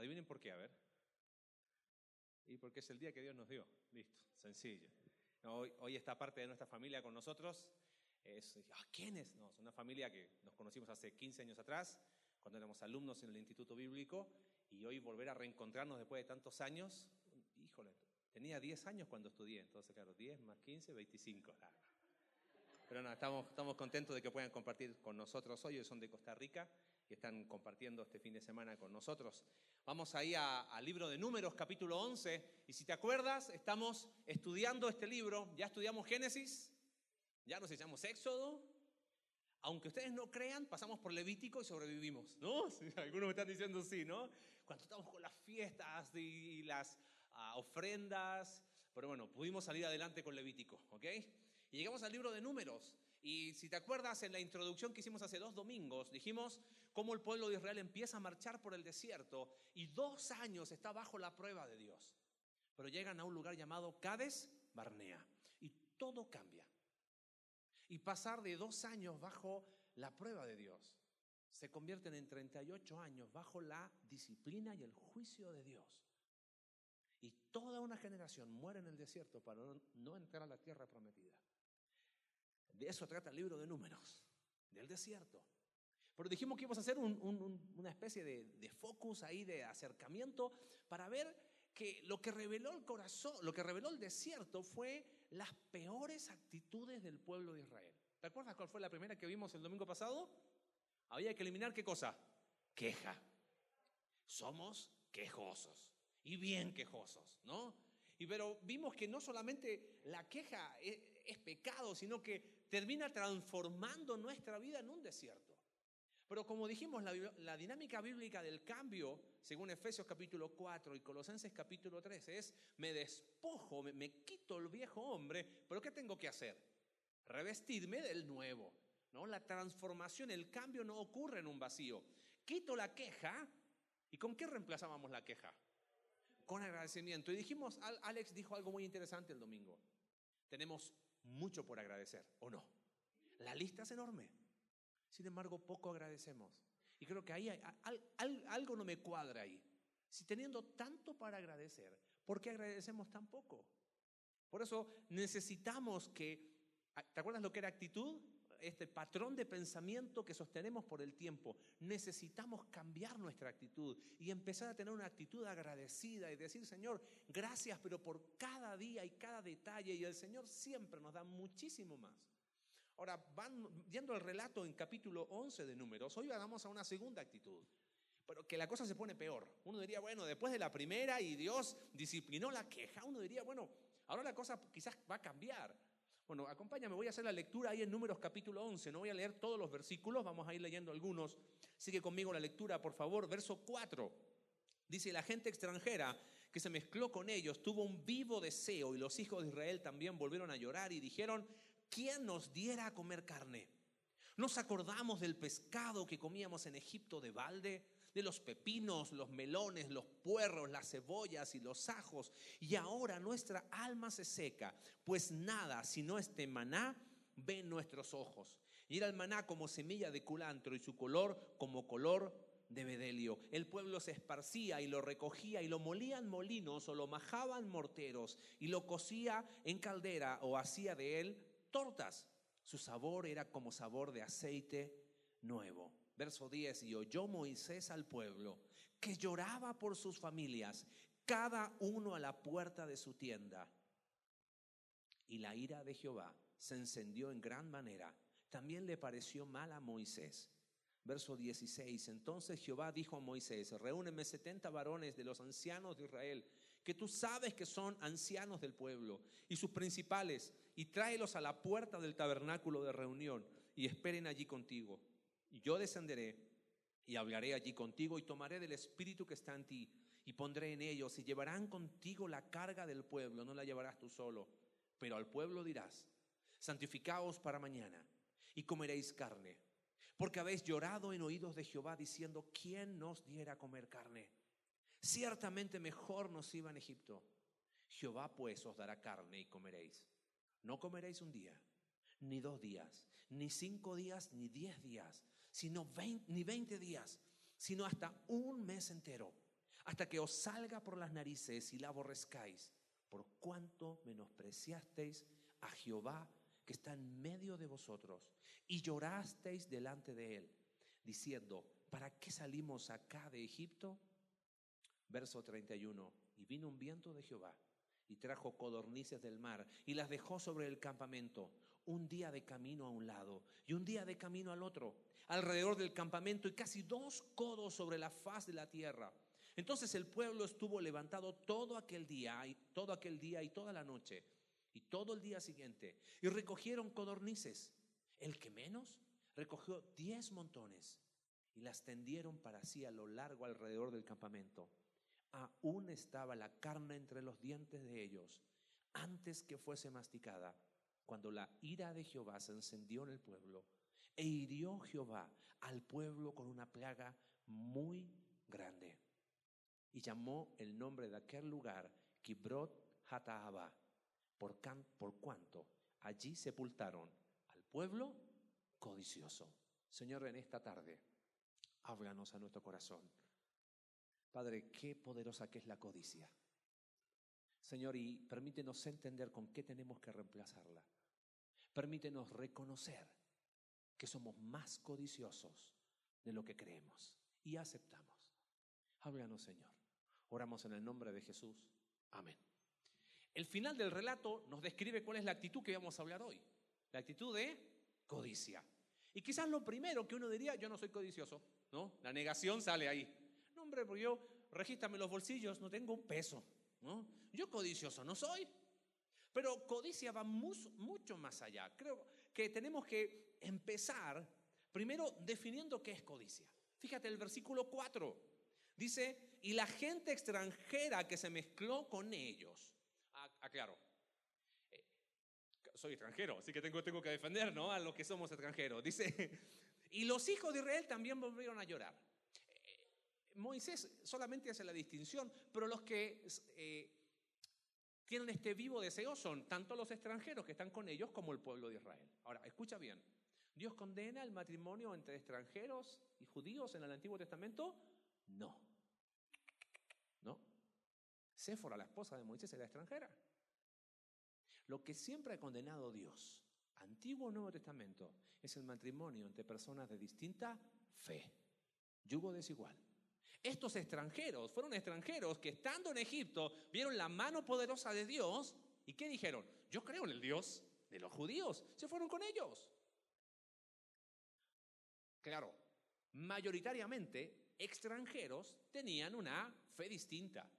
Adivinen por qué, a ver. Y porque es el día que Dios nos dio. Listo, sencillo. Hoy, hoy está parte de nuestra familia con nosotros. Es, ah, ¿Quiénes? No, es una familia que nos conocimos hace 15 años atrás, cuando éramos alumnos en el Instituto Bíblico, y hoy volver a reencontrarnos después de tantos años. Híjole, tenía 10 años cuando estudié, entonces claro, 10 más 15, 25. Pero no, estamos, estamos contentos de que puedan compartir con nosotros. Hoy son de Costa Rica y están compartiendo este fin de semana con nosotros. Vamos ahí al libro de Números, capítulo 11. Y si te acuerdas, estamos estudiando este libro. Ya estudiamos Génesis, ya nos echamos Éxodo. Aunque ustedes no crean, pasamos por Levítico y sobrevivimos, ¿no? algunos me están diciendo sí, ¿no? Cuando estamos con las fiestas y las ah, ofrendas, pero bueno, pudimos salir adelante con Levítico, ¿ok? Y llegamos al libro de números. Y si te acuerdas, en la introducción que hicimos hace dos domingos, dijimos cómo el pueblo de Israel empieza a marchar por el desierto y dos años está bajo la prueba de Dios. Pero llegan a un lugar llamado Cades Barnea y todo cambia. Y pasar de dos años bajo la prueba de Dios se convierten en 38 años bajo la disciplina y el juicio de Dios. Y toda una generación muere en el desierto para no entrar a la tierra prometida. De eso trata el libro de números, del desierto. Pero dijimos que íbamos a hacer una especie de, focus ahí, de acercamiento, para ver que lo que reveló el corazón, lo que reveló el desierto fue las peores actitudes del pueblo de Israel. ¿Te acuerdas cuál fue la primera que vimos el domingo pasado? Había que eliminar qué cosa? Queja. Somos quejosos y bien quejosos, ¿no? Y pero vimos que no solamente la queja es pecado, sino que termina transformando nuestra vida en un desierto. Pero como dijimos, la, dinámica bíblica del cambio, según Efesios capítulo 4 y Colosenses capítulo 3, es me despojo, me, me quito el viejo hombre, pero ¿qué tengo que hacer? Revestirme del nuevo. ¿no? La transformación, el cambio no ocurre en un vacío. Quito la queja, ¿y con qué reemplazábamos la queja? Con agradecimiento. Y dijimos, Alex dijo algo muy interesante el domingo. Tenemos mucho por agradecer, ¿o no? La lista es enorme. Sin embargo, poco agradecemos. Y creo que ahí algo no me cuadra ahí. Si teniendo tanto para agradecer, ¿por qué agradecemos tan poco? Por eso necesitamos que, ¿te acuerdas lo que era actitud? este patrón de pensamiento que sostenemos por el tiempo. Necesitamos cambiar nuestra actitud y empezar a tener una actitud agradecida y decir, Señor, gracias, pero por cada día y cada detalle. Y el Señor siempre nos da muchísimo más. Ahora, van viendo el relato en capítulo 11 de Números, hoy vamos a una segunda actitud. Pero que la cosa se pone peor. Uno diría, bueno, después de la primera y Dios disciplinó la queja, uno diría, bueno, ahora la cosa quizás va a cambiar. Bueno, acompáñame, voy a hacer la lectura ahí en Números capítulo 11. No voy a leer todos los versículos, vamos a ir leyendo algunos. Sigue conmigo la lectura, por favor. Verso 4. Dice, la gente extranjera que se mezcló con ellos tuvo un vivo deseo y los hijos de Israel también volvieron a llorar y dijeron, ¿quién nos diera a comer carne? ¿Nos acordamos del pescado que comíamos en Egipto de balde? de los pepinos, los melones, los puerros, las cebollas y los ajos. Y ahora nuestra alma se seca, pues nada, sino este maná, ven nuestros ojos. Y era el maná como semilla de culantro y su color como color de bedelio. El pueblo se esparcía y lo recogía y lo molía en molinos o lo majaban morteros y lo cocía en caldera o hacía de él tortas. Su sabor era como sabor de aceite nuevo. Verso 10, y oyó Moisés al pueblo que lloraba por sus familias, cada uno a la puerta de su tienda. Y la ira de Jehová se encendió en gran manera. También le pareció mal a Moisés. Verso 16. Entonces Jehová dijo a Moisés, reúneme setenta varones de los ancianos de Israel, que tú sabes que son ancianos del pueblo, y sus principales, y tráelos a la puerta del tabernáculo de reunión, y esperen allí contigo. Y yo descenderé y hablaré allí contigo y tomaré del espíritu que está en ti y pondré en ellos y llevarán contigo la carga del pueblo, no la llevarás tú solo, pero al pueblo dirás, santificaos para mañana y comeréis carne, porque habéis llorado en oídos de Jehová diciendo, ¿quién nos diera comer carne? Ciertamente mejor nos iba en Egipto. Jehová pues os dará carne y comeréis. No comeréis un día, ni dos días, ni cinco días, ni diez días, sino ni 20 días, sino hasta un mes entero. hasta que os salga por las narices y la aborrezcáis, por cuanto menospreciasteis a Jehová que está en medio de vosotros y llorasteis delante de él, diciendo, ¿para qué salimos acá de Egipto? Verso 31, y vino un viento de Jehová y trajo codornices del mar y las dejó sobre el campamento, un día de camino a un lado y un día de camino al otro, alrededor del campamento y casi dos codos sobre la faz de la tierra. Entonces el pueblo estuvo levantado todo aquel día y todo aquel día y toda la noche y todo el día siguiente y recogieron codornices. El que menos recogió diez montones y las tendieron para sí a lo largo alrededor del campamento. Aún estaba la carne entre los dientes de ellos antes que fuese masticada, cuando la ira de Jehová se encendió en el pueblo e hirió Jehová al pueblo con una plaga muy grande. Y llamó el nombre de aquel lugar Kibrot Hataaba, por, por cuanto allí sepultaron al pueblo codicioso. Señor, en esta tarde, háblanos a nuestro corazón. Padre, qué poderosa que es la codicia. Señor, y permítenos entender con qué tenemos que reemplazarla. Permítenos reconocer que somos más codiciosos de lo que creemos y aceptamos. Háblanos, Señor. Oramos en el nombre de Jesús. Amén. El final del relato nos describe cuál es la actitud que vamos a hablar hoy. La actitud de codicia. Y quizás lo primero que uno diría, yo no soy codicioso, ¿no? La negación sale ahí. Hombre, porque yo, regístrame los bolsillos, no tengo un peso, ¿no? Yo codicioso no soy. Pero codicia va mucho más allá. Creo que tenemos que empezar primero definiendo qué es codicia. Fíjate el versículo 4. Dice, y la gente extranjera que se mezcló con ellos aclaro. Eh, soy extranjero, así que tengo, tengo que defender ¿no? a los que somos extranjeros. Dice, y los hijos de Israel también volvieron a llorar. Moisés solamente hace la distinción, pero los que eh, tienen este vivo deseo son tanto los extranjeros que están con ellos como el pueblo de Israel. Ahora, escucha bien. ¿Dios condena el matrimonio entre extranjeros y judíos en el Antiguo Testamento? No. ¿No? Séfora, la esposa de Moisés, era extranjera. Lo que siempre ha condenado Dios, Antiguo o Nuevo Testamento, es el matrimonio entre personas de distinta fe, yugo desigual. Estos extranjeros fueron extranjeros que estando en Egipto vieron la mano poderosa de Dios y ¿qué dijeron? Yo creo en el Dios de los judíos. Se fueron con ellos. Claro, mayoritariamente extranjeros tenían una fe distinta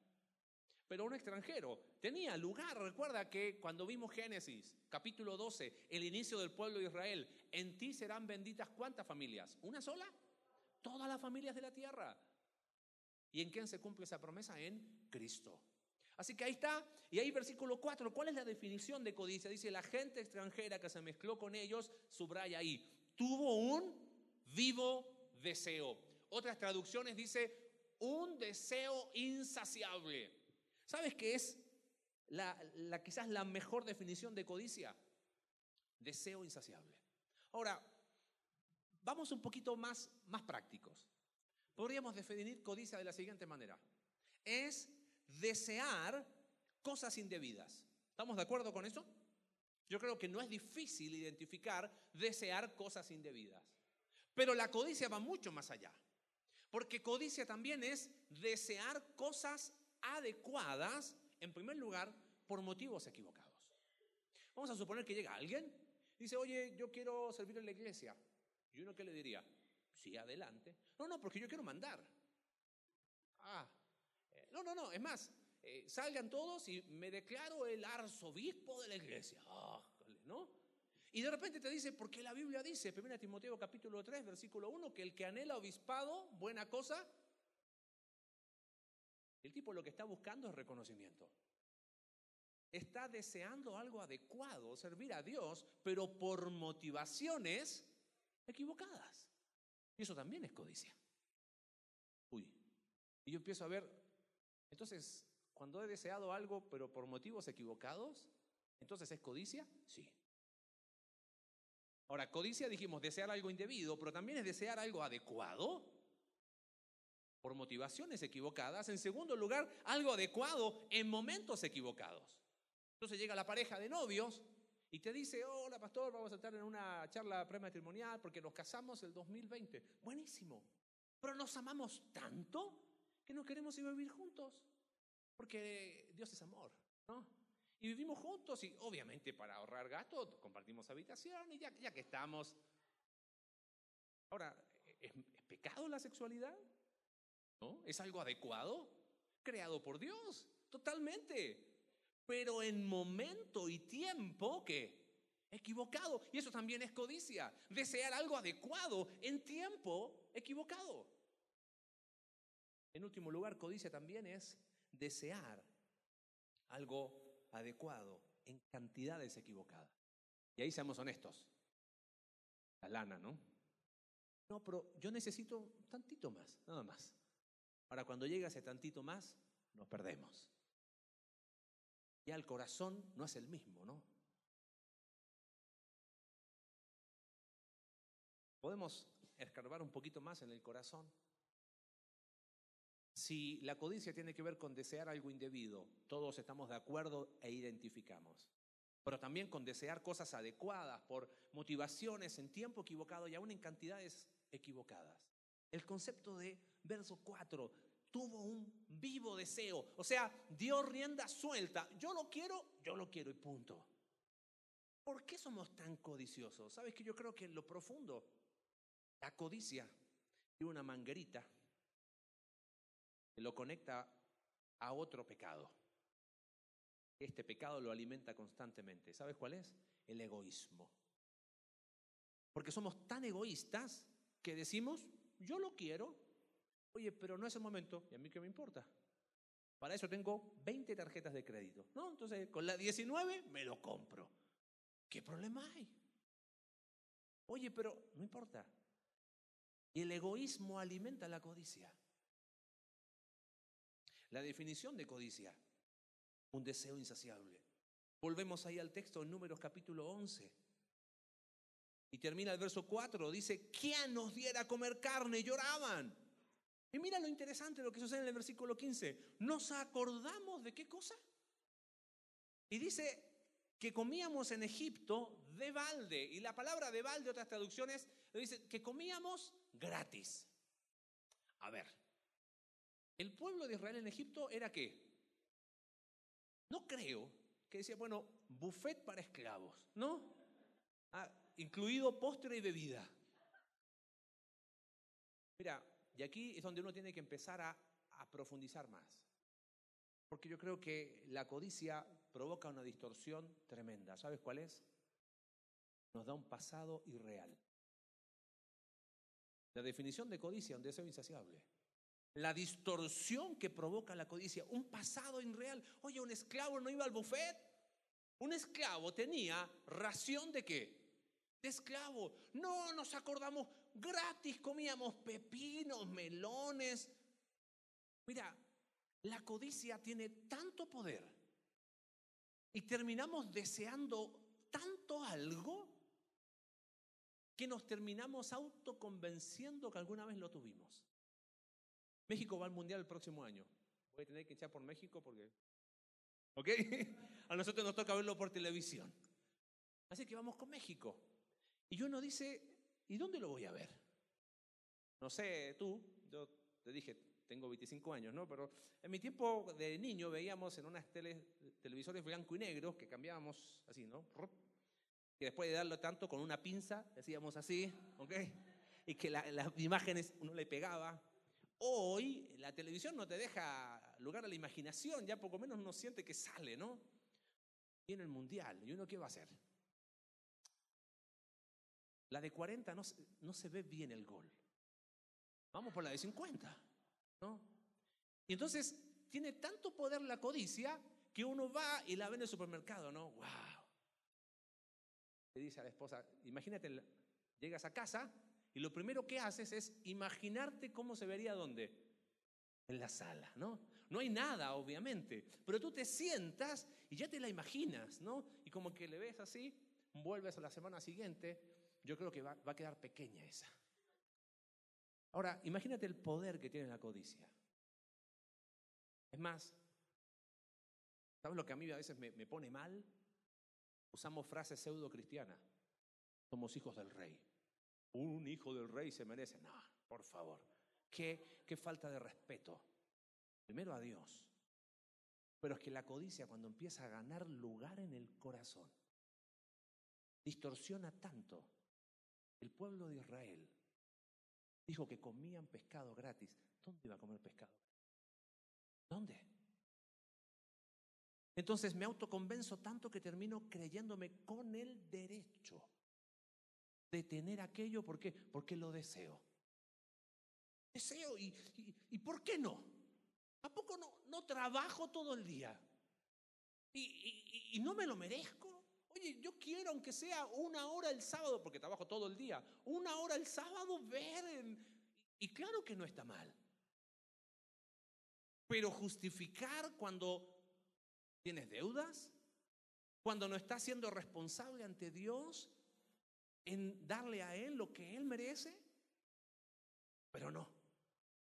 pero un extranjero. Tenía lugar, recuerda que cuando vimos Génesis, capítulo 12, el inicio del pueblo de Israel, en ti serán benditas cuántas familias? ¿Una sola? Todas las familias de la tierra. ¿Y en quién se cumple esa promesa? En Cristo. Así que ahí está, y ahí versículo 4, ¿cuál es la definición de codicia? Dice, la gente extranjera que se mezcló con ellos, subraya ahí, tuvo un vivo deseo. Otras traducciones dice, un deseo insaciable. ¿Sabes qué es la, quizás la mejor definición de codicia? Deseo insaciable. Ahora, vamos un poquito más, más prácticos. Podríamos definir codicia de la siguiente manera. Es desear cosas indebidas. ¿Estamos de acuerdo con eso? Yo creo que no es difícil identificar desear cosas indebidas. Pero la codicia va mucho más allá. Porque codicia también es desear cosas adecuadas, en primer lugar, por motivos equivocados. Vamos a suponer que llega alguien, dice, oye, yo quiero servir en la iglesia. ¿Y uno qué le diría? Sí, adelante. No, no, porque yo quiero mandar. Ah, eh, no, no, no, es más, eh, salgan todos y me declaro el arzobispo de la iglesia. ¿no? Y de repente te dice, porque la Biblia dice, 1 Timoteo capítulo 3, versículo 1, que el que anhela obispado, buena cosa, el tipo lo que está buscando es reconocimiento. Está deseando algo adecuado, servir a Dios, pero por motivaciones equivocadas. Y eso también es codicia. Uy. Y yo empiezo a ver, entonces, cuando he deseado algo, pero por motivos equivocados, entonces es codicia? Sí. Ahora, codicia dijimos desear algo indebido, pero también es desear algo adecuado. por motivaciones equivocadas. En segundo lugar, algo adecuado en momentos equivocados. Entonces llega la pareja de novios y te dice, hola pastor, vamos a estar en una charla prematrimonial porque nos casamos el 2020. Buenísimo. Pero nos amamos tanto que no queremos ir a vivir juntos. Porque Dios es amor, ¿no? Y vivimos juntos y obviamente para ahorrar gastos compartimos habitación y ya, ya que estamos. Ahora, ¿es, ¿es pecado la sexualidad? ¿No? ¿Es algo adecuado? Creado por Dios, totalmente. Pero en momento y tiempo que equivocado. Y eso también es codicia. Desear algo adecuado en tiempo equivocado. En último lugar, codicia también es desear algo adecuado en cantidades equivocadas. Y ahí seamos honestos. La lana, ¿no? No, pero yo necesito tantito más, nada más. Ahora, cuando llega ese tantito más, nos perdemos. Ya el corazón no es el mismo, ¿no? Podemos escarbar un poquito más en el corazón. Si la codicia tiene que ver con desear algo indebido, todos estamos de acuerdo e identificamos. Pero también con desear cosas adecuadas por motivaciones en tiempo equivocado y aún en cantidades equivocadas. El concepto de verso 4, tuvo un vivo deseo, o sea, dio rienda suelta. Yo lo quiero, yo lo quiero y punto. ¿Por qué somos tan codiciosos? Sabes que yo creo que en lo profundo, la codicia tiene una manguerita que lo conecta a otro pecado. Este pecado lo alimenta constantemente. ¿Sabes cuál es? El egoísmo. Porque somos tan egoístas que decimos, yo lo quiero, oye, pero no es el momento, y a mí qué me importa. Para eso tengo 20 tarjetas de crédito, ¿no? Entonces, con la 19 me lo compro. ¿Qué problema hay? Oye, pero no importa. Y el egoísmo alimenta la codicia. La definición de codicia, un deseo insaciable. Volvemos ahí al texto en Números capítulo 11. Y termina el verso 4, dice, ¿quién nos diera comer carne? Lloraban. Y mira lo interesante lo que sucede en el versículo 15. ¿Nos acordamos de qué cosa? Y dice que comíamos en Egipto de balde. Y la palabra de balde, otras traducciones, dice que comíamos gratis. A ver, ¿el pueblo de Israel en Egipto era qué? No creo que decía, bueno, buffet para esclavos, ¿no? Ah, incluido postre y bebida. Mira, y aquí es donde uno tiene que empezar a, profundizar más. Porque yo creo que la codicia provoca una distorsión tremenda. ¿Sabes cuál es? Nos da un pasado irreal. La definición de codicia, un deseo insaciable. La distorsión que provoca la codicia, un pasado irreal. Oye, un esclavo no iba al buffet. Un esclavo tenía ración de qué? De esclavo. No nos acordamos, gratis comíamos pepinos, melones. Mira, la codicia tiene tanto poder y terminamos deseando tanto algo que nos terminamos autoconvenciendo que alguna vez lo tuvimos. México va al Mundial el próximo año. Voy a tener que echar por México porque... ¿Ok? A nosotros nos toca verlo por televisión. Así que vamos con México. Y uno dice, ¿y dónde lo voy a ver? No sé, tú, yo te dije, tengo 25 años, ¿no? Pero en mi tiempo de niño veíamos en unas tele, televisores blanco y negro que cambiábamos así, ¿no? Que después de darlo tanto con una pinza, decíamos así, ¿ok? Y que la, las imágenes uno le pegaba. Hoy la televisión no te deja lugar a la imaginación, ya poco menos uno siente que sale, ¿no? Viene el mundial, ¿y uno qué va a hacer? La de 40 no, no se ve bien el gol. Vamos por la de 50, ¿no? Y entonces tiene tanto poder la codicia que uno va y la ve en el supermercado, ¿no? ¡Wow! Le dice a la esposa, imagínate, llegas a casa y lo primero que haces es imaginarte cómo se vería dónde. En la sala, ¿no? No hay nada, obviamente, pero tú te sientas y ya te la imaginas, ¿no? Y como que le ves así, vuelves a la semana siguiente, yo creo que va, va a quedar pequeña esa. Ahora, imagínate el poder que tiene la codicia. Es más, ¿sabes lo que a mí a veces me, me pone mal? Usamos frases pseudo cristianas. Somos hijos del rey. Un hijo del rey se merece. No, por favor. Qué, qué falta de respeto. Primero a Dios. Pero es que la codicia cuando empieza a ganar lugar en el corazón, distorsiona tanto. El pueblo de Israel dijo que comían pescado gratis. ¿Dónde iba a comer pescado? ¿Dónde? Entonces me autoconvenzo tanto que termino creyéndome con el derecho de tener aquello. ¿Por qué? Porque lo deseo. Deseo y, y, ¿por qué no? ¿A poco no, no trabajo todo el día? ¿Y, y, y no me lo merezco? Oye, yo quiero, aunque sea una hora el sábado, porque trabajo todo el día, una hora el sábado ver. En... Y claro que no está mal. Pero justificar cuando tienes deudas, cuando no estás siendo responsable ante Dios en darle a Él lo que Él merece, pero no.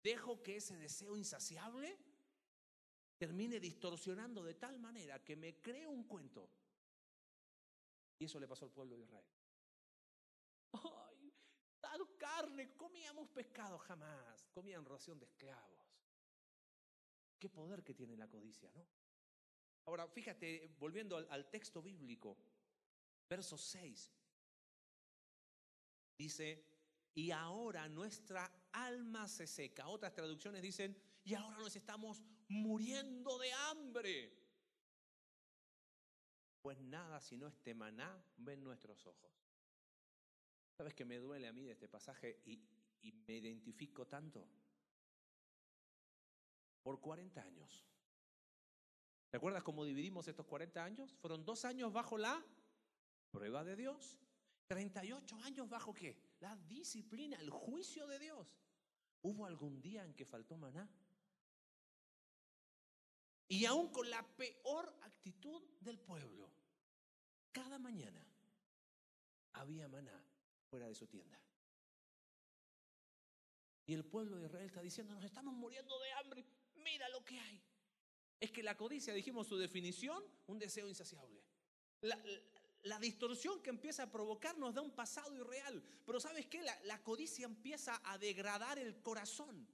Dejo que ese deseo insaciable termine distorsionando de tal manera que me creo un cuento. Y eso le pasó al pueblo de Israel. Ay, dar carne, comíamos pescado jamás, comían ración de esclavos. Qué poder que tiene la codicia, ¿no? Ahora, fíjate, volviendo al, al texto bíblico, verso 6, dice, y ahora nuestra alma se seca. Otras traducciones dicen, y ahora nos estamos muriendo de hambre. Pues nada, sino este maná ven nuestros ojos. ¿Sabes que me duele a mí de este pasaje y, y me identifico tanto? Por 40 años. ¿Te acuerdas cómo dividimos estos 40 años? Fueron dos años bajo la prueba de Dios. 38 años bajo qué? La disciplina, el juicio de Dios. ¿Hubo algún día en que faltó maná? Y aún con la peor actitud del pueblo, cada mañana había maná fuera de su tienda. Y el pueblo de Israel está diciendo, nos estamos muriendo de hambre, mira lo que hay. Es que la codicia, dijimos su definición, un deseo insaciable. La, distorsión que empieza a provocar nos da un pasado irreal. Pero ¿sabes qué? La, codicia empieza a degradar el corazón.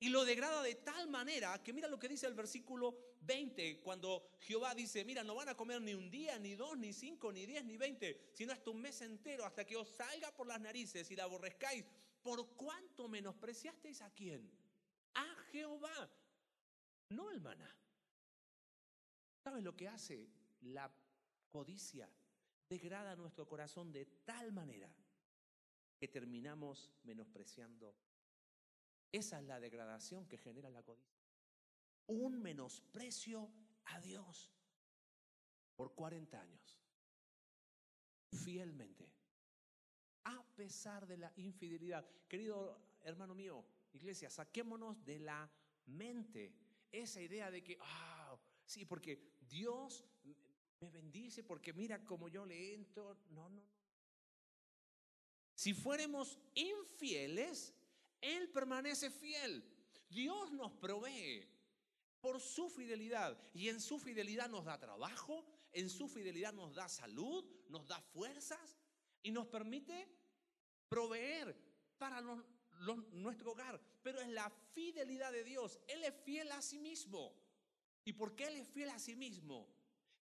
Y lo degrada de tal manera que mira lo que dice el versículo 20, cuando Jehová dice, mira, no van a comer ni un día, ni dos, ni cinco, ni diez, ni veinte, sino hasta un mes entero, hasta que os salga por las narices y la aborrezcáis. ¿Por cuánto menospreciasteis a quién? A Jehová, no el maná. ¿Sabes lo que hace la codicia? Degrada nuestro corazón de tal manera que terminamos menospreciando. Esa es la degradación que genera la codicia. Un menosprecio a Dios por 40 años. Fielmente. A pesar de la infidelidad. Querido hermano mío, iglesia, saquémonos de la mente esa idea de que, ah, sí, porque Dios me bendice, porque mira cómo yo le entro. No, no, no. Si fuéramos infieles, Él permanece fiel. Dios nos provee por su fidelidad y en su fidelidad nos da trabajo, en su fidelidad nos da salud, nos da fuerzas y nos permite proveer para nuestro hogar. Pero es la fidelidad de Dios. Él es fiel a sí mismo. ¿Y por qué Él es fiel a sí mismo?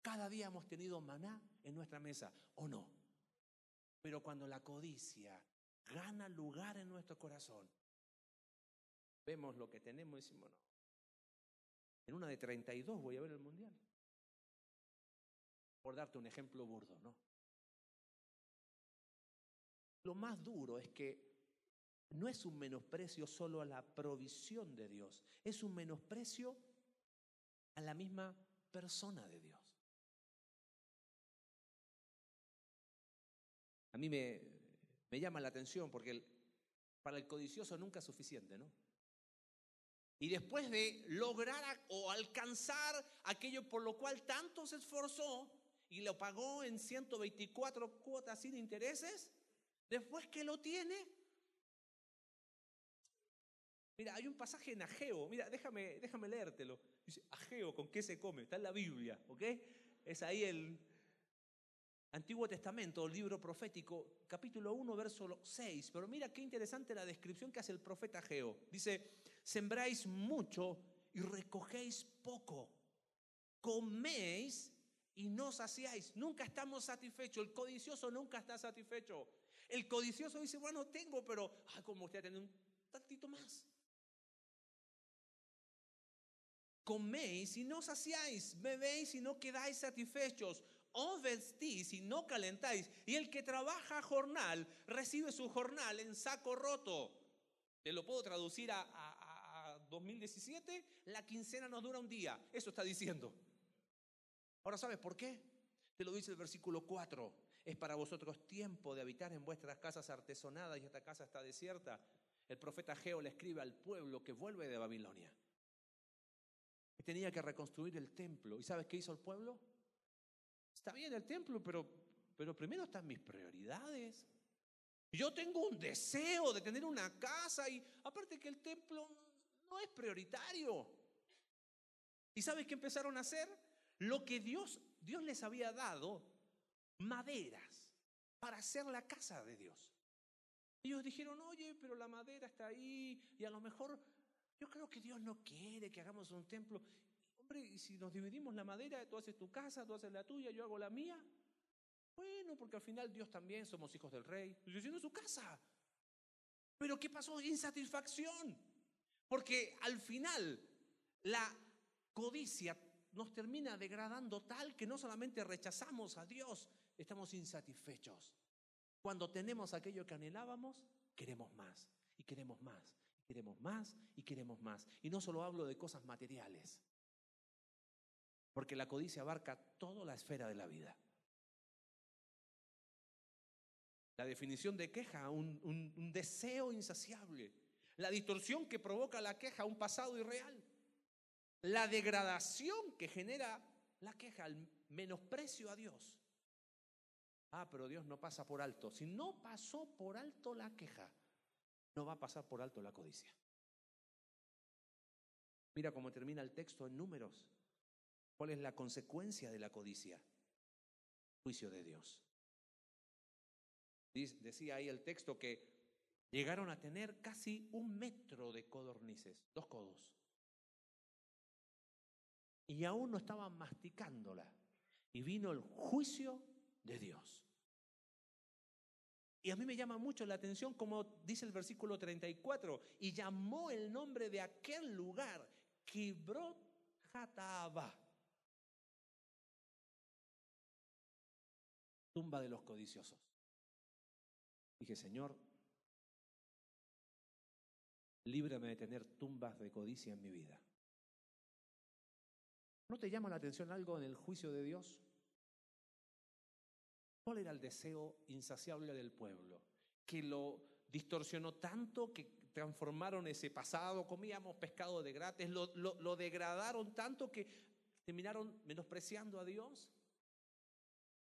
Cada día hemos tenido maná en nuestra mesa, ¿o no? Pero cuando la codicia gana lugar en nuestro corazón, vemos lo que tenemos y decimos, no. En una de 32 voy a ver el mundial. Por darte un ejemplo burdo, ¿no? Lo más duro es que no es un menosprecio solo a la provisión de Dios, es un menosprecio a la misma persona de Dios. A mí me, me llama la atención porque para el codicioso nunca es suficiente, ¿no? Y después de lograr o alcanzar aquello por lo cual tanto se esforzó y lo pagó en 124 cuotas sin intereses, después que lo tiene, Mira, hay un pasaje en Ageo, mira, déjame, déjame leértelo. Dice, Ageo, ¿con qué se come? Está en la Biblia, ¿ok? Es ahí el Antiguo Testamento, libro profético, capítulo 1, verso 6. Pero mira qué interesante la descripción que hace el profeta Ageo. Dice, sembráis mucho y recogéis poco. Coméis y no saciáis. Nunca estamos satisfechos. El codicioso nunca está satisfecho. El codicioso dice, bueno, tengo, pero, ah, como usted tiene un tantito más. Coméis y no saciáis, bebéis y no quedáis satisfechos, os vestís y no calentáis, y el que trabaja jornal recibe su jornal en saco roto. Te lo puedo traducir a 2017, la quincena nos dura un día, eso está diciendo. Ahora, ¿sabes por qué? Te lo dice el versículo 4. Es para vosotros tiempo de habitar en vuestras casas artesonadas y esta casa está desierta. El profeta Geo le escribe al pueblo que vuelve de Babilonia que tenía que reconstruir el templo. ¿Y sabes qué hizo el pueblo? Está bien el templo, pero, pero primero están mis prioridades. Yo tengo un deseo de tener una casa y aparte que el templo no es prioritario. ¿Y sabes qué empezaron a hacer? Lo que Dios, Dios les había dado, maderas, para hacer la casa de Dios. Ellos dijeron, oye, pero la madera está ahí y a lo mejor yo creo que Dios no quiere que hagamos un templo. Hombre, y si nos dividimos la madera, tú haces tu casa, tú haces la tuya, yo hago la mía. Bueno, porque al final Dios también somos hijos del rey. Yo haciendo su casa. Pero ¿qué pasó? Insatisfacción. Porque al final la codicia nos termina degradando tal que no solamente rechazamos a Dios, estamos insatisfechos. Cuando tenemos aquello que anhelábamos, queremos más y queremos más Queremos más y queremos más. Y no solo hablo de cosas materiales, porque la codicia abarca toda la esfera de la vida. La definición de queja, un, un, deseo insaciable. La distorsión que provoca la queja, un pasado irreal. La degradación que genera la queja, el menosprecio a Dios. Ah, pero Dios no pasa por alto. Si no pasó por alto la queja, no va a pasar por alto la codicia. Mira cómo termina el texto en números. ¿Cuál es la consecuencia de la codicia? Juicio de Dios. Decía ahí el texto que llegaron a tener casi un metro de codornices, dos codos. Y aún no estaban masticándola. Y vino el juicio de Dios. Y a mí me llama mucho la atención como dice el versículo 34, y llamó el nombre de aquel lugar Kibrot Hataba. Tumba de los codiciosos. Dije, Señor, líbrame de tener tumbas de codicia en mi vida. ¿No te llama la atención algo en el juicio de Dios? ¿Cuál era el deseo insaciable del pueblo? Que lo distorsionó tanto que transformaron ese pasado, comíamos pescado de gratis, lo, lo degradaron tanto que terminaron menospreciando a Dios.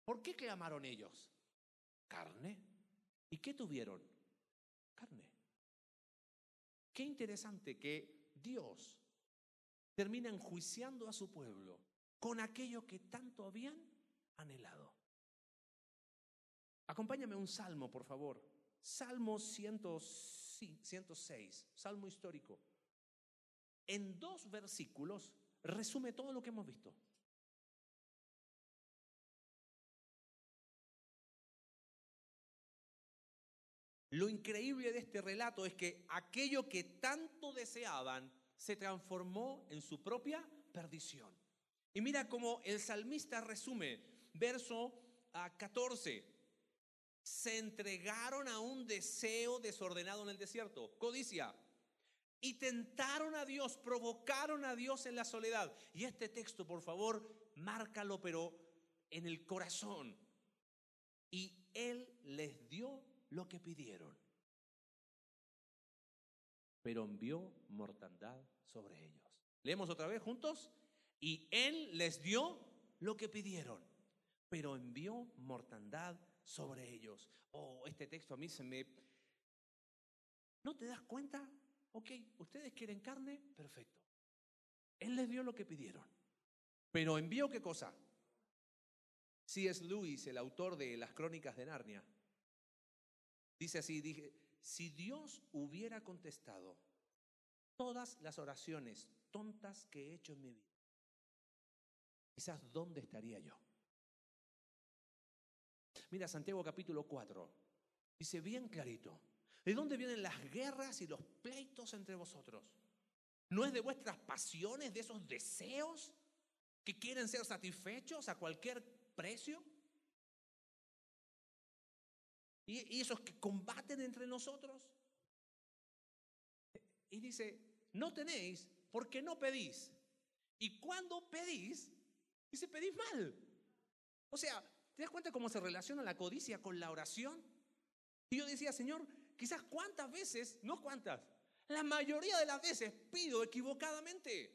¿Por qué clamaron ellos? Carne. ¿Y qué tuvieron? Qué interesante que Dios termina enjuiciando a su pueblo con aquello que tanto habían anhelado. Acompáñame un salmo, por favor. Salmo 106, salmo histórico. En dos versículos resume todo lo que hemos visto. Lo increíble de este relato es que aquello que tanto deseaban se transformó en su propia perdición. Y mira cómo el salmista resume, verso 14, ah, se entregaron a un deseo desordenado en el desierto, codicia, y tentaron a Dios, provocaron a Dios en la soledad. Y este texto, por favor, márcalo, pero en el corazón. Y Él les dio lo que pidieron, pero envió mortandad sobre ellos. Leemos otra vez juntos. Y Él les dio lo que pidieron, pero envió mortandad sobre ellos. Oh, este texto a mí se me... ¿No te das cuenta ok, ustedes quieren carne, perfecto. Él les dio lo que pidieron. Pero envió qué cosa? C.S. Lewis, el autor de las crónicas de Narnia, dice así, dije, si Dios hubiera contestado todas las oraciones tontas que he hecho en mi vida, quizás dónde estaría yo. Mira Santiago capítulo 4, dice bien clarito, ¿de dónde vienen las guerras y los pleitos entre vosotros? ¿No es de vuestras pasiones, de esos deseos que quieren ser satisfechos a cualquier precio? ¿Y, esos que combaten entre nosotros? Y dice, no tenéis porque no pedís. Y cuando pedís, dice, pedís mal. O sea, ¿te das cuenta cómo se relaciona la codicia con la oración? Y yo decía, Señor, quizás cuántas veces, no cuántas, la mayoría de las veces pido equivocadamente.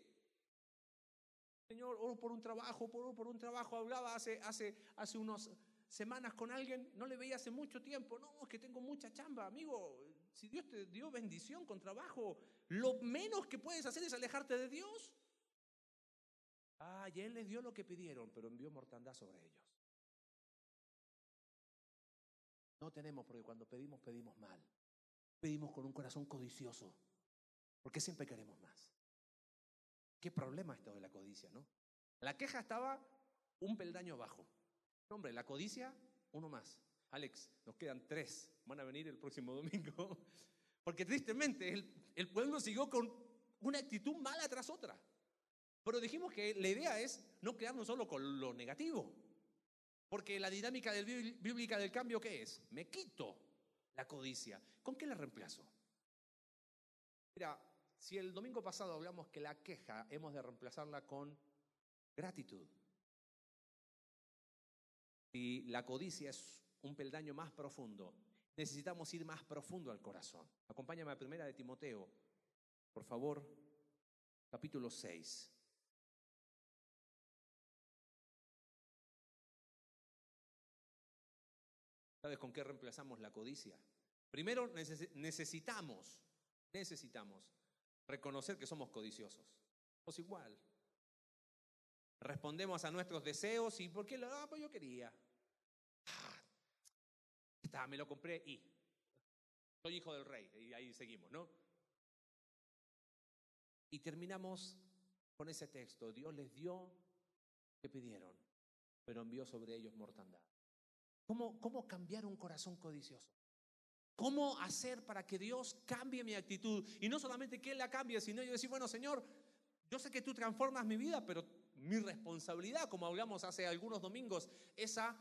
Señor, oro por un trabajo, oro por un trabajo. Hablaba hace, hace, hace unas semanas con alguien, no le veía hace mucho tiempo. No, es que tengo mucha chamba, amigo. Si Dios te dio bendición con trabajo, lo menos que puedes hacer es alejarte de Dios. Ah, y Él les dio lo que pidieron, pero envió mortandad sobre ellos. No tenemos, porque cuando pedimos, pedimos mal. Pedimos con un corazón codicioso, porque siempre queremos más. Qué problema esto de la codicia, ¿no? La queja estaba un peldaño abajo. Hombre, la codicia, uno más. Alex, nos quedan tres. Van a venir el próximo domingo. Porque tristemente el, el pueblo siguió con una actitud mala tras otra. Pero dijimos que la idea es no quedarnos solo con lo negativo. Porque la dinámica del, bíblica del cambio, ¿qué es? Me quito la codicia. ¿Con qué la reemplazo? Mira, si el domingo pasado hablamos que la queja hemos de reemplazarla con gratitud. Y la codicia es un peldaño más profundo. Necesitamos ir más profundo al corazón. Acompáñame a primera de Timoteo, por favor, capítulo 6. ¿Sabes con qué reemplazamos la codicia? Primero necesitamos, necesitamos reconocer que somos codiciosos. Pues igual. Respondemos a nuestros deseos y ¿por qué lo ah, pues yo quería? Ah, está, me lo compré y soy hijo del rey y ahí seguimos, ¿no? Y terminamos con ese texto. Dios les dio que pidieron, pero envió sobre ellos mortandad. ¿Cómo, ¿Cómo cambiar un corazón codicioso? ¿Cómo hacer para que Dios cambie mi actitud? Y no solamente que Él la cambie, sino yo decir, bueno, Señor, yo sé que tú transformas mi vida, pero mi responsabilidad, como hablamos hace algunos domingos, esa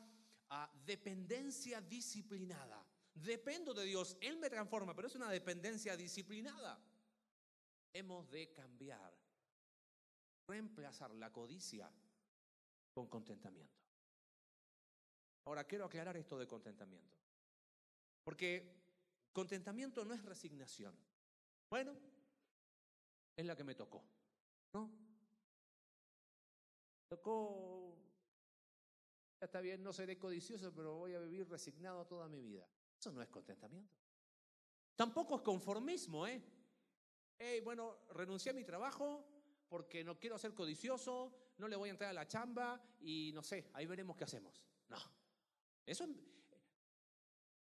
dependencia disciplinada. Dependo de Dios, Él me transforma, pero es una dependencia disciplinada. Hemos de cambiar, reemplazar la codicia con contentamiento. Ahora, quiero aclarar esto de contentamiento. Porque contentamiento no es resignación. Bueno, es la que me tocó. ¿No? Tocó, ya está bien, no seré codicioso, pero voy a vivir resignado toda mi vida. Eso no es contentamiento. Tampoco es conformismo, ¿eh? Hey, bueno, renuncié a mi trabajo porque no quiero ser codicioso, no le voy a entrar a la chamba y no sé, ahí veremos qué hacemos. No, eso,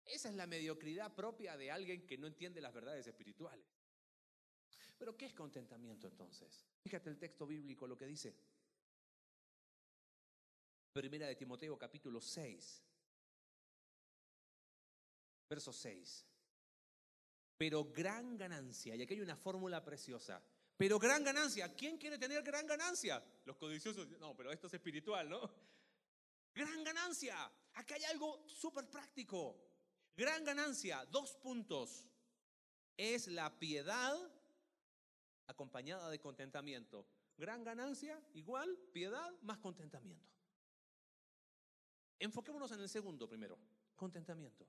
esa es la mediocridad propia de alguien que no entiende las verdades espirituales. Pero ¿qué es contentamiento entonces? Fíjate el texto bíblico lo que dice. Primera de Timoteo capítulo 6, verso 6. Pero gran ganancia, y aquí hay una fórmula preciosa. Pero gran ganancia, ¿quién quiere tener gran ganancia? Los codiciosos, no, pero esto es espiritual, ¿no? Gran ganancia. Acá hay algo súper práctico. Gran ganancia, dos puntos. Es la piedad acompañada de contentamiento. Gran ganancia igual piedad más contentamiento. Enfoquémonos en el segundo primero, contentamiento.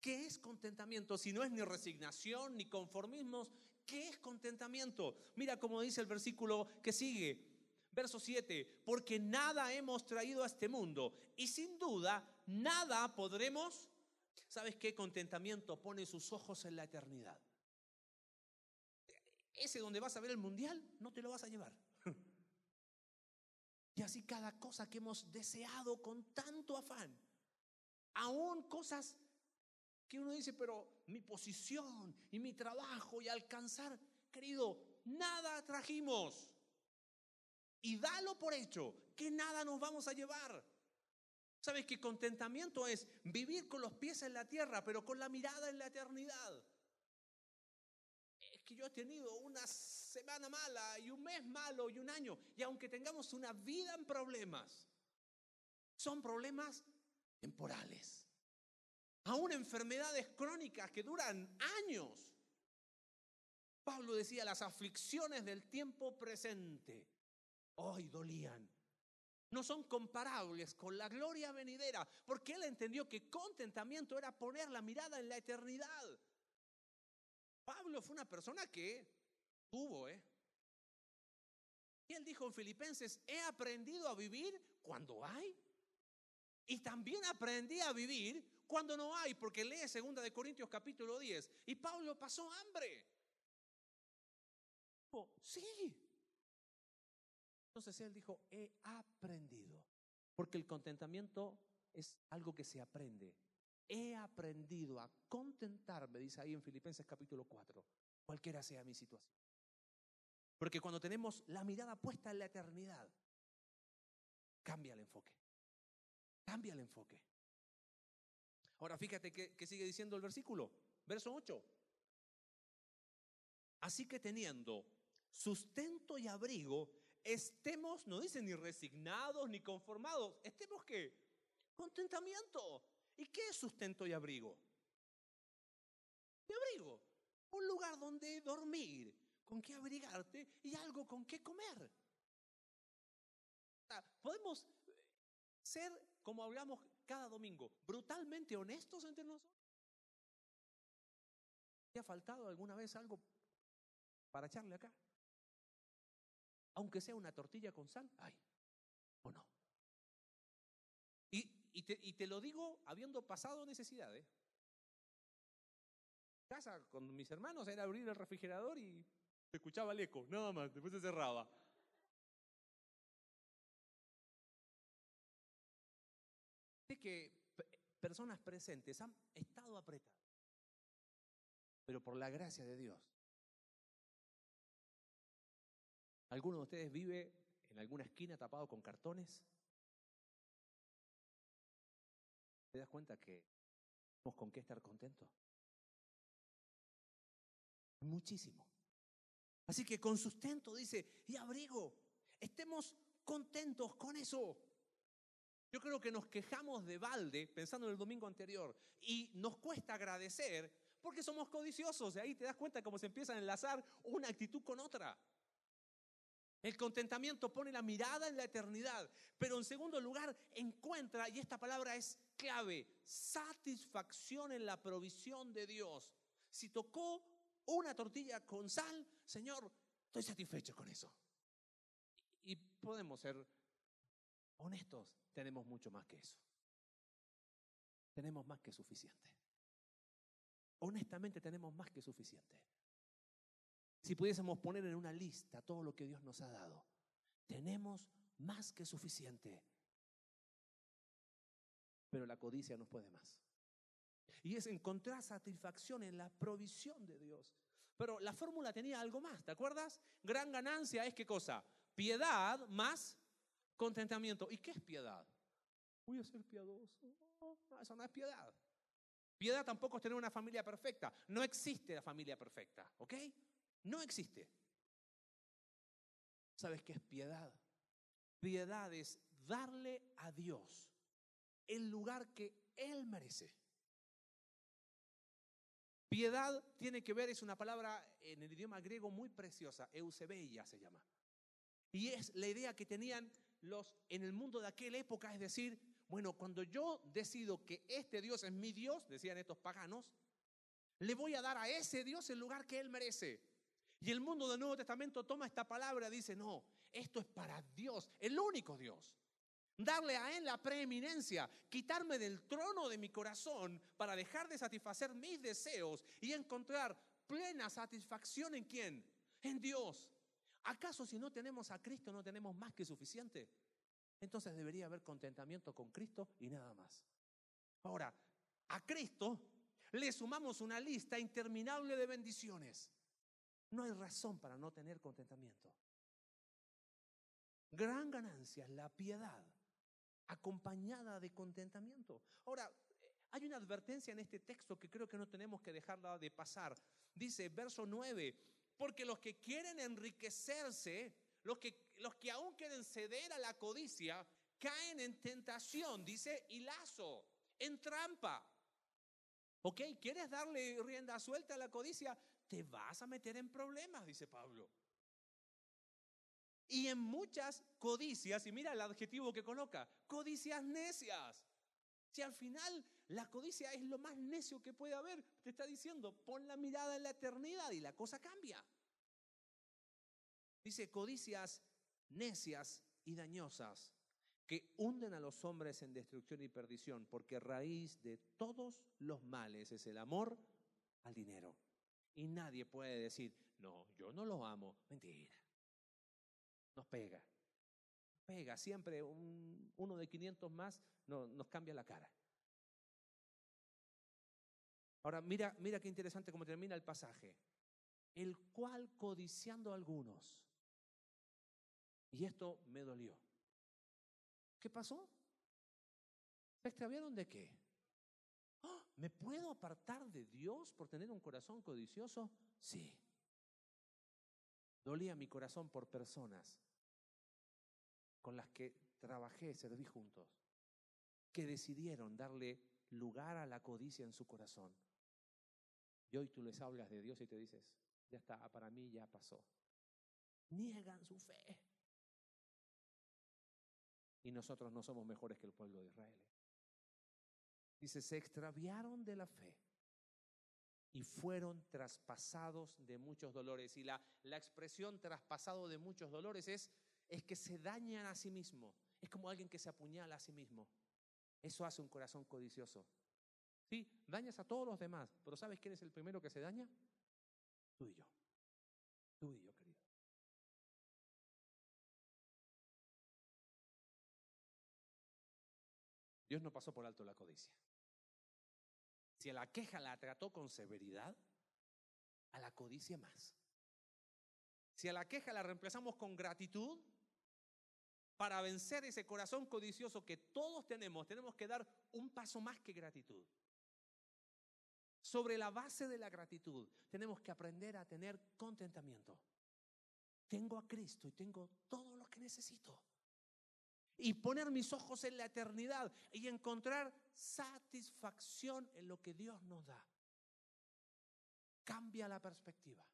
¿Qué es contentamiento? Si no es ni resignación ni conformismos, ¿qué es contentamiento? Mira cómo dice el versículo que sigue. Verso 7, porque nada hemos traído a este mundo y sin duda nada podremos. ¿Sabes qué? Contentamiento pone sus ojos en la eternidad. ese donde vas a ver el mundial, no te lo vas a llevar. Y así cada cosa que hemos deseado con tanto afán, aún cosas que uno dice, pero mi posición y mi trabajo y alcanzar, querido, nada trajimos. Y dalo por hecho, que nada nos vamos a llevar. ¿Sabes que contentamiento es vivir con los pies en la tierra, pero con la mirada en la eternidad? Es que yo he tenido una semana mala y un mes malo y un año, y aunque tengamos una vida en problemas, son problemas temporales. Aún enfermedades crónicas que duran años. Pablo decía, las aflicciones del tiempo presente hoy dolían. No son comparables con la gloria venidera, porque él entendió que contentamiento era poner la mirada en la eternidad. Pablo fue una persona que tuvo, ¿eh? Y él dijo en Filipenses, he aprendido a vivir cuando hay. Y también aprendí a vivir cuando no hay, porque lee segunda de Corintios capítulo 10. Y Pablo pasó hambre. Oh, sí. Entonces él dijo, he aprendido. Porque el contentamiento es algo que se aprende. He aprendido a contentarme, dice ahí en Filipenses capítulo 4, cualquiera sea mi situación. Porque cuando tenemos la mirada puesta en la eternidad, cambia el enfoque. Cambia el enfoque. Ahora fíjate que, sigue diciendo el versículo, verso 8. Así que teniendo sustento y abrigo, estemos, no dice ni resignados ni conformados, estemos qué? Contentamiento. ¿Y qué es sustento y abrigo? Y abrigo, un lugar donde dormir, con qué abrigarte y algo con qué comer. Podemos ser, como hablamos cada domingo, brutalmente honestos entre nosotros. ¿Te ha faltado alguna vez algo para echarle acá? Aunque sea una tortilla con sal, ay, o no. Y, te, y te, lo digo habiendo pasado necesidades. Casa con mis hermanos era abrir el refrigerador y se escuchaba el eco, nada más, después se cerraba. Sé que personas presentes han estado apretadas, pero por la gracia de Dios. ¿Alguno de ustedes vive en alguna esquina tapado con cartones? ¿Te das cuenta que tenemos con qué estar contentos? Muchísimo. Así que con sustento dice, y abrigo, estemos contentos con eso. Yo creo que nos quejamos de balde, pensando en el domingo anterior, y nos cuesta agradecer porque somos codiciosos. Y ahí te das cuenta cómo se empieza a enlazar una actitud con otra. El contentamiento pone la mirada en la eternidad, pero en segundo lugar encuentra, y esta palabra es clave, satisfacción en la provisión de Dios. Si tocó una tortilla con sal, Señor, estoy satisfecho con eso. Y podemos ser honestos, tenemos mucho más que eso. Tenemos más que suficiente. Honestamente tenemos más que suficiente. Si pudiésemos poner en una lista todo lo que Dios nos ha dado, tenemos más que suficiente. Pero la codicia nos puede más. Y es encontrar satisfacción en la provisión de Dios. Pero la fórmula tenía algo más, ¿te acuerdas? Gran ganancia es qué cosa? Piedad más contentamiento. ¿Y qué es piedad? Voy a ser piadoso. No, eso no es piedad. Piedad tampoco es tener una familia perfecta. No existe la familia perfecta, ¿ok? No existe. ¿Sabes qué es piedad? Piedad es darle a Dios el lugar que Él merece. Piedad tiene que ver, es una palabra en el idioma griego muy preciosa, eusebeia se llama. Y es la idea que tenían los en el mundo de aquella época, es decir, bueno, cuando yo decido que este Dios es mi Dios, decían estos paganos, le voy a dar a ese Dios el lugar que él merece. Y el mundo del Nuevo Testamento toma esta palabra dice, no, esto es para Dios, el único Dios darle a Él la preeminencia, quitarme del trono de mi corazón para dejar de satisfacer mis deseos y encontrar plena satisfacción en quién? en Dios. ¿Acaso si no tenemos a Cristo no tenemos más que suficiente? Entonces debería haber contentamiento con Cristo y nada más. Ahora, a Cristo le sumamos una lista interminable de bendiciones. No hay razón para no tener contentamiento. Gran ganancia es la piedad, acompañada de contentamiento. Ahora, hay una advertencia en este texto que creo que no tenemos que dejarla de pasar. Dice, verso 9, porque los que quieren enriquecerse, los que, los que aún quieren ceder a la codicia, caen en tentación, dice, y lazo, en trampa. ¿Ok? ¿Quieres darle rienda suelta a la codicia? Te vas a meter en problemas, dice Pablo. Y en muchas codicias, y mira el adjetivo que coloca, codicias necias. Si al final la codicia es lo más necio que puede haber, te está diciendo, pon la mirada en la eternidad y la cosa cambia. Dice codicias necias y dañosas que hunden a los hombres en destrucción y perdición, porque raíz de todos los males es el amor al dinero. Y nadie puede decir, no, yo no lo amo. Mentira nos pega. Pega, siempre un, uno de 500 más no, nos cambia la cara. Ahora, mira, mira qué interesante cómo termina el pasaje. El cual codiciando a algunos. Y esto me dolió. ¿Qué pasó? ¿Se extraviaron de qué? ¡Ah! ¿Me puedo apartar de Dios por tener un corazón codicioso? Sí. Dolía mi corazón por personas con las que trabajé, serví juntos, que decidieron darle lugar a la codicia en su corazón. Y hoy tú les hablas de Dios y te dices, ya está, para mí ya pasó. Niegan su fe. Y nosotros no somos mejores que el pueblo de Israel. Dice, se extraviaron de la fe y fueron traspasados de muchos dolores. Y la, la expresión traspasado de muchos dolores es, es que se dañan a sí mismo. Es como alguien que se apuñala a sí mismo. Eso hace un corazón codicioso. Sí, dañas a todos los demás, pero ¿sabes quién es el primero que se daña? Tú y yo. Tú y yo, querido. Dios no pasó por alto la codicia. Si a la queja la trató con severidad, a la codicia más. Si a la queja la reemplazamos con gratitud, para vencer ese corazón codicioso que todos tenemos, tenemos que dar un paso más que gratitud. Sobre la base de la gratitud, tenemos que aprender a tener contentamiento. Tengo a Cristo y tengo todo lo que necesito. Y poner mis ojos en la eternidad y encontrar satisfacción en lo que Dios nos da. Cambia la perspectiva.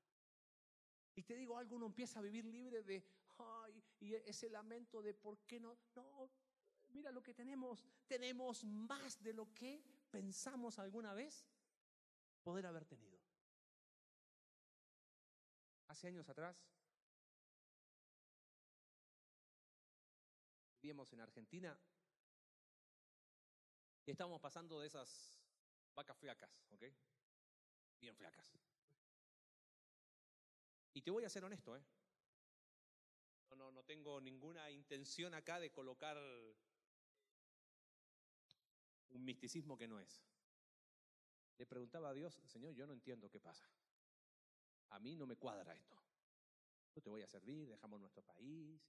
Y te digo algo, uno empieza a vivir libre de, ay, y ese lamento de por qué no. No, mira lo que tenemos. Tenemos más de lo que pensamos alguna vez poder haber tenido. Hace años atrás, vivíamos en Argentina y estábamos pasando de esas vacas flacas, ¿ok? Bien flacas. Y te voy a ser honesto, ¿eh? No, no, tengo ninguna intención acá de colocar un misticismo que no es. Le preguntaba a Dios, Señor, yo no entiendo qué pasa. A mí no me cuadra esto. Yo te voy a servir, dejamos nuestro país.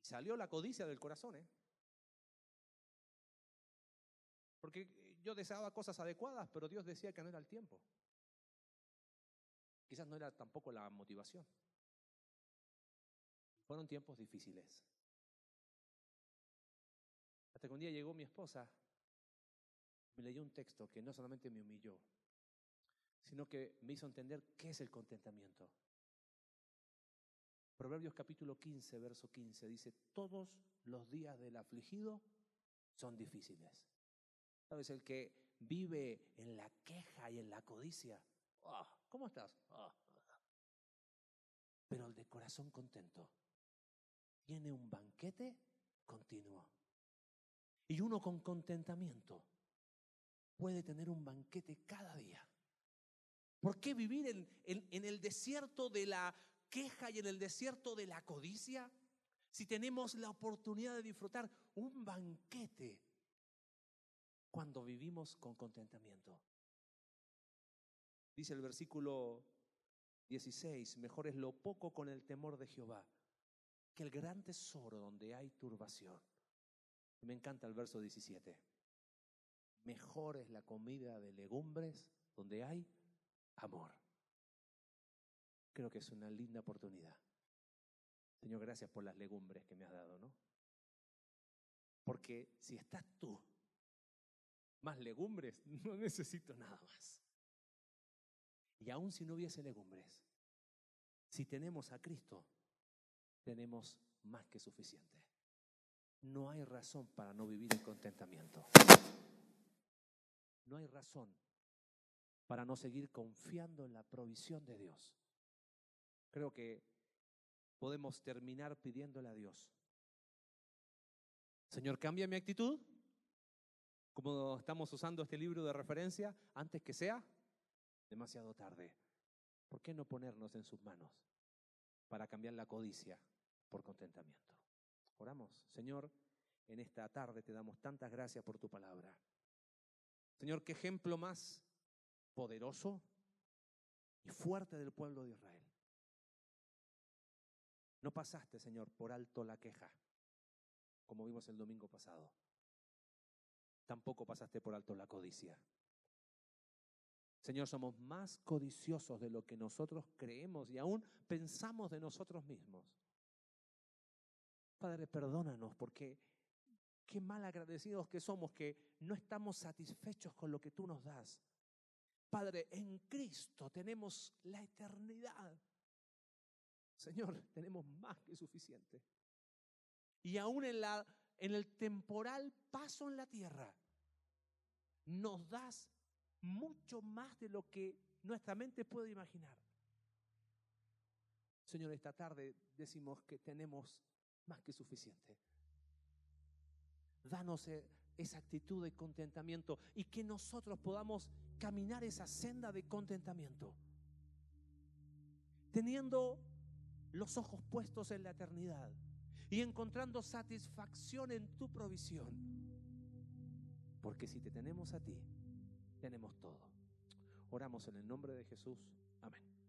Salió la codicia del corazón, ¿eh? Porque yo deseaba cosas adecuadas, pero Dios decía que no era el tiempo. Quizás no era tampoco la motivación. Fueron tiempos difíciles. Hasta que un día llegó mi esposa, me leyó un texto que no solamente me humilló, sino que me hizo entender qué es el contentamiento. Proverbios capítulo 15, verso 15 dice, todos los días del afligido son difíciles. ¿Sabes? El que vive en la queja y en la codicia. Ah, ¿Cómo estás? Ah, Pero el de corazón contento tiene un banquete continuo. Y uno con contentamiento puede tener un banquete cada día. ¿Por qué vivir en- en el desierto de la queja y en el desierto de la codicia? Si tenemos la oportunidad de disfrutar un banquete cuando vivimos con contentamiento. Dice el versículo 16, mejor es lo poco con el temor de Jehová que el gran tesoro donde hay turbación. Me encanta el verso 17. Mejor es la comida de legumbres donde hay amor. Creo que es una linda oportunidad. Señor, gracias por las legumbres que me has dado, ¿no? Porque si estás tú, más legumbres, no necesito nada más. Y aun si no hubiese legumbres, si tenemos a Cristo, tenemos más que suficiente. No hay razón para no vivir en contentamiento. No hay razón para no seguir confiando en la provisión de Dios. Creo que podemos terminar pidiéndole a Dios. Señor, cambia mi actitud. Como estamos usando este libro de referencia, antes que sea demasiado tarde. ¿Por qué no ponernos en sus manos para cambiar la codicia por contentamiento? Oramos. Señor, en esta tarde te damos tantas gracias por tu palabra. Señor, qué ejemplo más poderoso y fuerte del pueblo de Israel. No pasaste, Señor, por alto la queja, como vimos el domingo pasado. Tampoco pasaste por alto la codicia. Señor, somos más codiciosos de lo que nosotros creemos y aún pensamos de nosotros mismos. Padre, perdónanos porque qué mal agradecidos que somos que no estamos satisfechos con lo que tú nos das. Padre, en Cristo tenemos la eternidad. Señor, tenemos más que suficiente. Y aún en, el temporal paso en la tierra, nos das mucho más de lo que nuestra mente puede imaginar. Señor, esta tarde decimos que tenemos más que suficiente. Danos eh, esa actitud de contentamiento y que nosotros podamos caminar esa senda de contentamiento, teniendo los ojos puestos en la eternidad y encontrando satisfacción en tu provisión. Porque si te tenemos a ti, tenemos todo. Oramos en el nombre de Jesús. Amén.